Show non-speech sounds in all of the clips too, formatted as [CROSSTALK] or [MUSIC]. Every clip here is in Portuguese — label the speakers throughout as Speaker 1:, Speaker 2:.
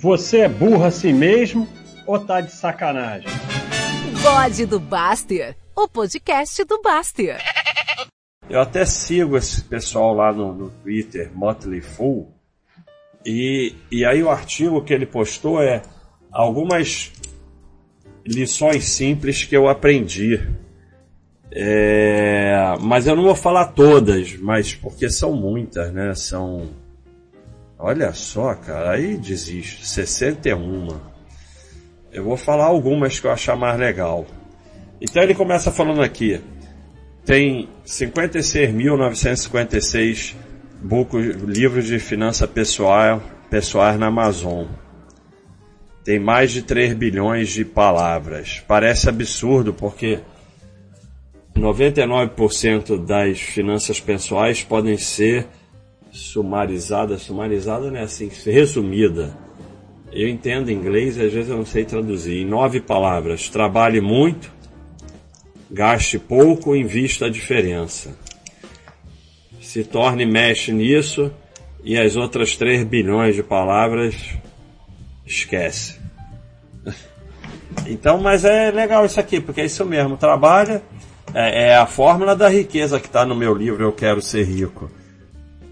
Speaker 1: Você é burro assim mesmo ou tá de sacanagem?
Speaker 2: Bode do Baster, o podcast do Baster.
Speaker 3: Eu até sigo esse pessoal lá no, no Twitter, Motley Fool, e, e aí o artigo que ele postou é algumas lições simples que eu aprendi. É, mas eu não vou falar todas, mas porque são muitas, né? São. Olha só, cara, aí desiste. 61. Eu vou falar algumas que eu achar mais legal. Então ele começa falando aqui. Tem 56.956 livros de finança pessoal, pessoais na Amazon. Tem mais de 3 bilhões de palavras. Parece absurdo porque 99% das finanças pessoais podem ser sumarizadas, sumarizada não é assim, resumida. Eu entendo inglês e às vezes eu não sei traduzir. Em nove palavras, trabalhe muito, gaste pouco, invista a diferença. Se torne mexe nisso e as outras 3 bilhões de palavras esquece. [LAUGHS] Então, mas é legal isso aqui, porque é isso mesmo, trabalha, é, é a fórmula da riqueza que está no meu livro Eu Quero Ser Rico.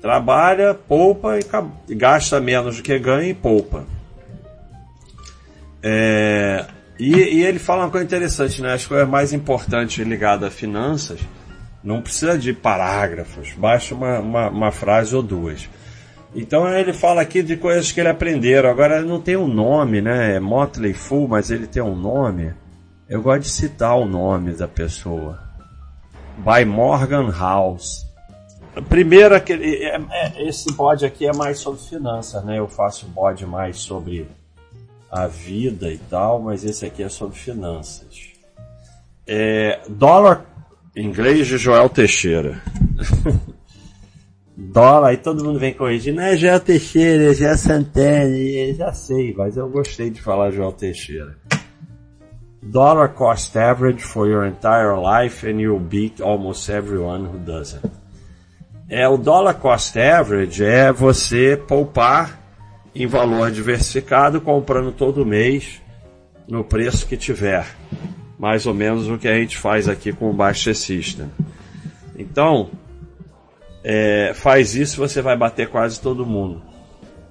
Speaker 3: Trabalha, poupa e gasta menos do que ganha e poupa. É, e, e, ele fala uma coisa interessante, né? As coisas mais importantes ligadas a finanças não precisa de parágrafos, basta uma, uma, uma frase ou duas. Então ele fala aqui de coisas que ele aprendeu. Agora não tem um nome, né? É Motley Fool, mas ele tem um nome. Eu gosto de citar o nome da pessoa by Morgan House. Primeiro, é, é, esse bode aqui é mais sobre finanças, né? Eu faço bode mais sobre a vida e tal, mas esse aqui é sobre finanças. É, dólar, inglês de Joel Teixeira. [LAUGHS] dólar, aí todo mundo vem corrigir, não é Joel Teixeira, é Joel Santana, já sei, mas eu gostei de falar Joel Teixeira dollar cost average for your entire life and you'll beat almost everyone who doesn't. É o dollar cost average é você poupar em valor diversificado comprando todo mês no preço que tiver. Mais ou menos o que a gente faz aqui com o Baixa System. Então, é, faz isso você vai bater quase todo mundo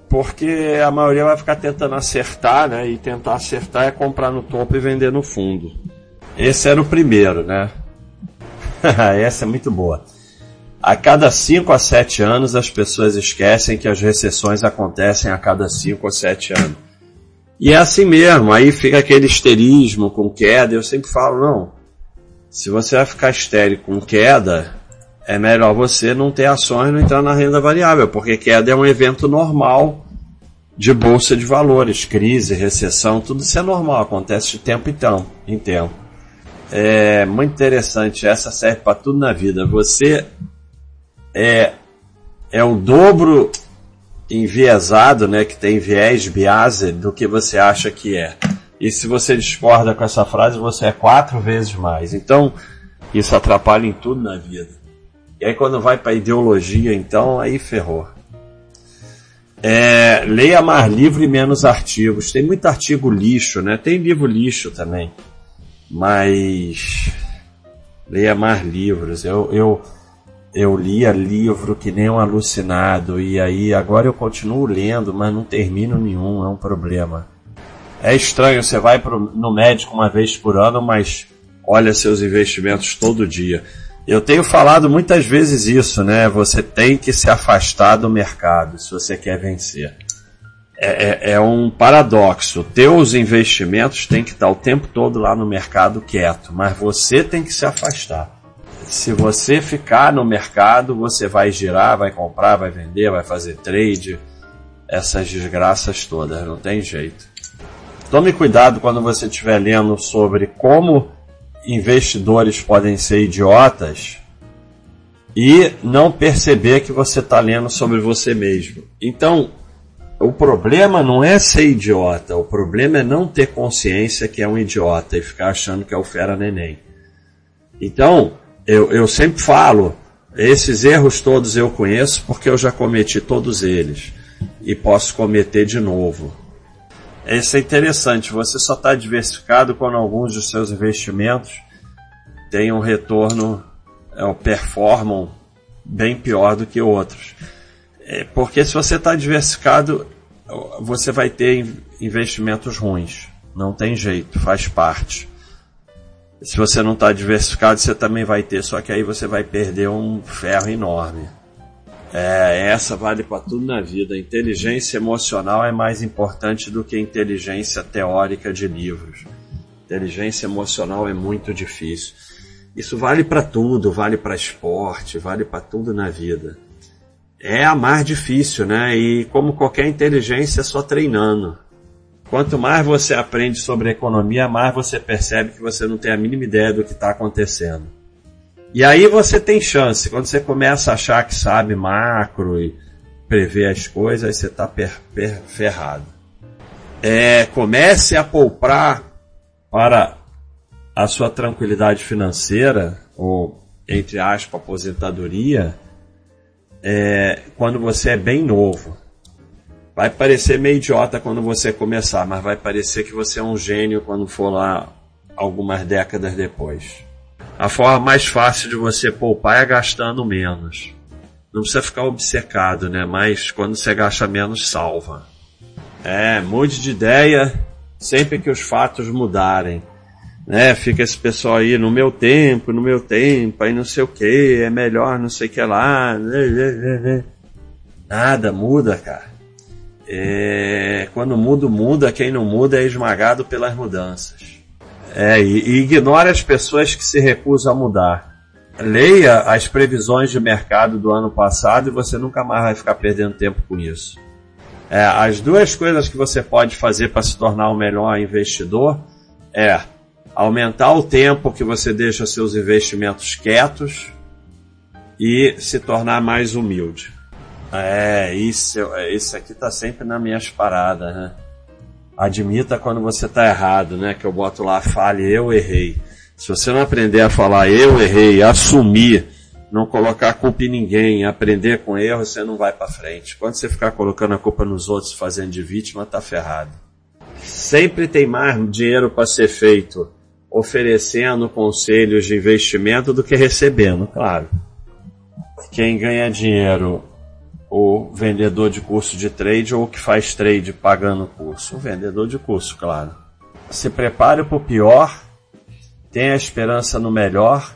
Speaker 3: porque a maioria vai ficar tentando acertar, né? E tentar acertar é comprar no topo e vender no fundo. Esse era o primeiro, né? [LAUGHS] Essa é muito boa. A cada 5 a 7 anos as pessoas esquecem que as recessões acontecem a cada 5 ou 7 anos. E é assim mesmo, aí fica aquele histerismo com queda. Eu sempre falo, não. Se você vai ficar estéreo com queda, é melhor você não ter ações não entrar na renda variável, porque queda é um evento normal de bolsa de valores, crise, recessão, tudo isso é normal, acontece de tempo em tempo. Em tempo. É muito interessante, essa serve para tudo na vida. Você é, é o dobro enviesado, né, que tem viés biase do que você acha que é. E se você discorda com essa frase, você é quatro vezes mais. Então, isso atrapalha em tudo na vida. E aí quando vai para ideologia, então, aí ferrou. É, leia mais livro e menos artigos. Tem muito artigo lixo, né? Tem livro lixo também. Mas leia mais livros. Eu, eu, eu lia livro que nem um alucinado. E aí agora eu continuo lendo, mas não termino nenhum. É um problema. É estranho, você vai pro, no médico uma vez por ano, mas olha seus investimentos todo dia. Eu tenho falado muitas vezes isso, né? Você tem que se afastar do mercado se você quer vencer. É, é, é um paradoxo. Teus investimentos têm que estar o tempo todo lá no mercado quieto, mas você tem que se afastar. Se você ficar no mercado, você vai girar, vai comprar, vai vender, vai fazer trade, essas desgraças todas, não tem jeito. Tome cuidado quando você estiver lendo sobre como investidores podem ser idiotas e não perceber que você está lendo sobre você mesmo. Então, o problema não é ser idiota, o problema é não ter consciência que é um idiota e ficar achando que é o fera neném. Então, eu, eu sempre falo, esses erros todos eu conheço porque eu já cometi todos eles e posso cometer de novo. Isso é interessante. Você só está diversificado quando alguns dos seus investimentos têm um retorno, é, performam bem pior do que outros. É, porque se você está diversificado, você vai ter investimentos ruins. Não tem jeito, faz parte. Se você não está diversificado, você também vai ter, só que aí você vai perder um ferro enorme. É, essa vale para tudo na vida. inteligência emocional é mais importante do que inteligência teórica de livros. Inteligência emocional é muito difícil. Isso vale para tudo, vale para esporte, vale para tudo na vida. É a mais difícil, né? E como qualquer inteligência, é só treinando. Quanto mais você aprende sobre economia, mais você percebe que você não tem a mínima ideia do que está acontecendo. E aí você tem chance. Quando você começa a achar que sabe macro e prever as coisas, você está ferrado. É, comece a poupar para a sua tranquilidade financeira, ou entre aspas, aposentadoria, é, quando você é bem novo. Vai parecer meio idiota quando você começar, mas vai parecer que você é um gênio quando for lá algumas décadas depois. A forma mais fácil de você poupar é gastando menos. Não precisa ficar obcecado, né? Mas quando você gasta menos, salva. É, mude de ideia sempre que os fatos mudarem. Né? Fica esse pessoal aí no meu tempo, no meu tempo, aí não sei o que, é melhor não sei o que lá. Nada muda, cara. É, quando muda, muda, quem não muda é esmagado pelas mudanças. É, e, e ignore as pessoas que se recusam a mudar. Leia as previsões de mercado do ano passado e você nunca mais vai ficar perdendo tempo com isso. É, as duas coisas que você pode fazer para se tornar um melhor investidor é aumentar o tempo que você deixa seus investimentos quietos e se tornar mais humilde. É, isso, isso aqui tá sempre nas minhas paradas, né? Admita quando você está errado, né? Que eu boto lá, fale, eu errei. Se você não aprender a falar, eu errei, assumir, não colocar a culpa em ninguém, aprender com erro, você não vai para frente. Quando você ficar colocando a culpa nos outros, fazendo de vítima, tá ferrado. Sempre tem mais dinheiro para ser feito oferecendo conselhos de investimento do que recebendo, claro. Quem ganha dinheiro o vendedor de curso de trade ou que faz trade pagando curso? O vendedor de curso, claro. Se prepare para o pior, tenha esperança no melhor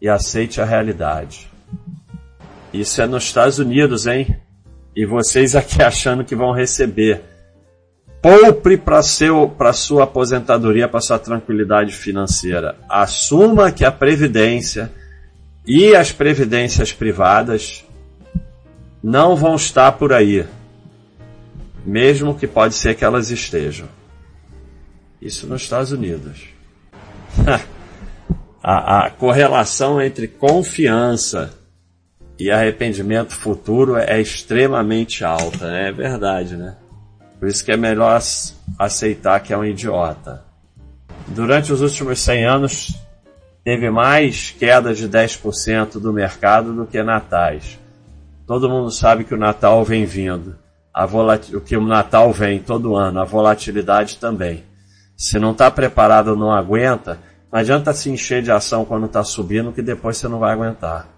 Speaker 3: e aceite a realidade. Isso é nos Estados Unidos, hein? E vocês aqui [LAUGHS] achando que vão receber. Poupe para sua aposentadoria, para sua tranquilidade financeira. Assuma que a previdência e as previdências privadas não vão estar por aí, mesmo que pode ser que elas estejam. Isso nos Estados Unidos. [LAUGHS] a, a correlação entre confiança e arrependimento futuro é extremamente alta, né? é verdade, né? Por isso que é melhor aceitar que é um idiota. Durante os últimos 100 anos, teve mais queda de 10% do mercado do que natais. Todo mundo sabe que o Natal vem vindo. A que o Natal vem todo ano, a volatilidade também. Se não está preparado não aguenta, não adianta se encher de ação quando está subindo, que depois você não vai aguentar.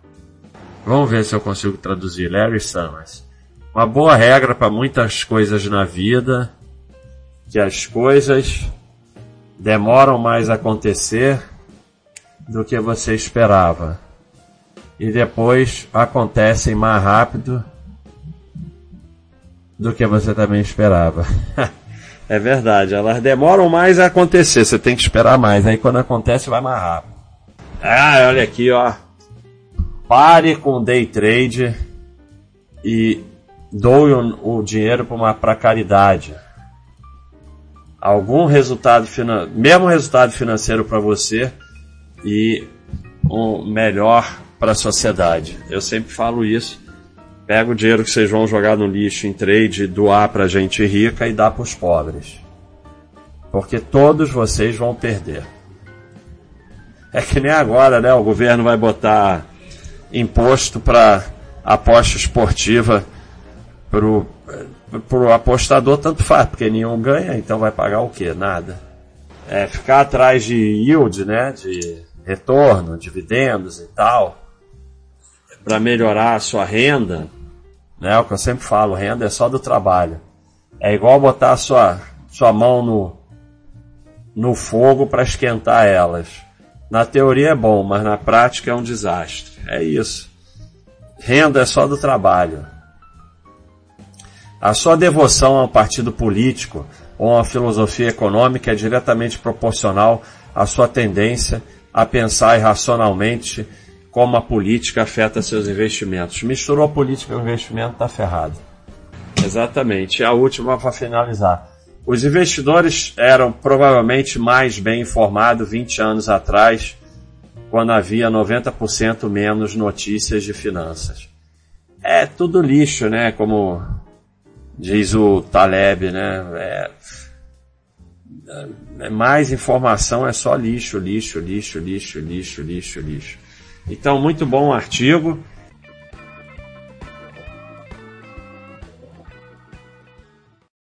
Speaker 3: Vamos ver se eu consigo traduzir. Larry Summers. Uma boa regra para muitas coisas na vida, que as coisas demoram mais a acontecer do que você esperava e depois acontecem mais rápido do que você também esperava. [LAUGHS] é verdade, elas demoram mais a acontecer, você tem que esperar mais, aí quando acontece vai mais rápido. Ah, olha aqui, ó. Pare com day trade e doe o, o dinheiro para caridade. Algum resultado, mesmo resultado financeiro para você e um melhor para a sociedade. Eu sempre falo isso. Pega o dinheiro que vocês vão jogar no lixo em trade, doar para gente rica e dá para os pobres. Porque todos vocês vão perder. É que nem agora, né? O governo vai botar imposto para aposta esportiva para o apostador tanto faz, porque nenhum ganha, então vai pagar o quê? Nada. É, ficar atrás de yield, né, de retorno, dividendos e tal, para melhorar a sua renda, né, o que eu sempre falo, renda é só do trabalho. É igual botar sua, sua mão no, no fogo para esquentar elas. Na teoria é bom, mas na prática é um desastre. É isso. Renda é só do trabalho. A sua devoção a um partido político ou a uma filosofia econômica é diretamente proporcional à sua tendência a pensar irracionalmente como a política afeta seus investimentos. Misturou a política e o investimento, está ferrado. Exatamente. A última para finalizar. Os investidores eram provavelmente mais bem informados 20 anos atrás, quando havia 90% menos notícias de finanças. É tudo lixo, né? Como diz o Taleb, né? É, é, mais informação é só lixo, lixo, lixo, lixo, lixo, lixo, lixo. Então, muito bom artigo.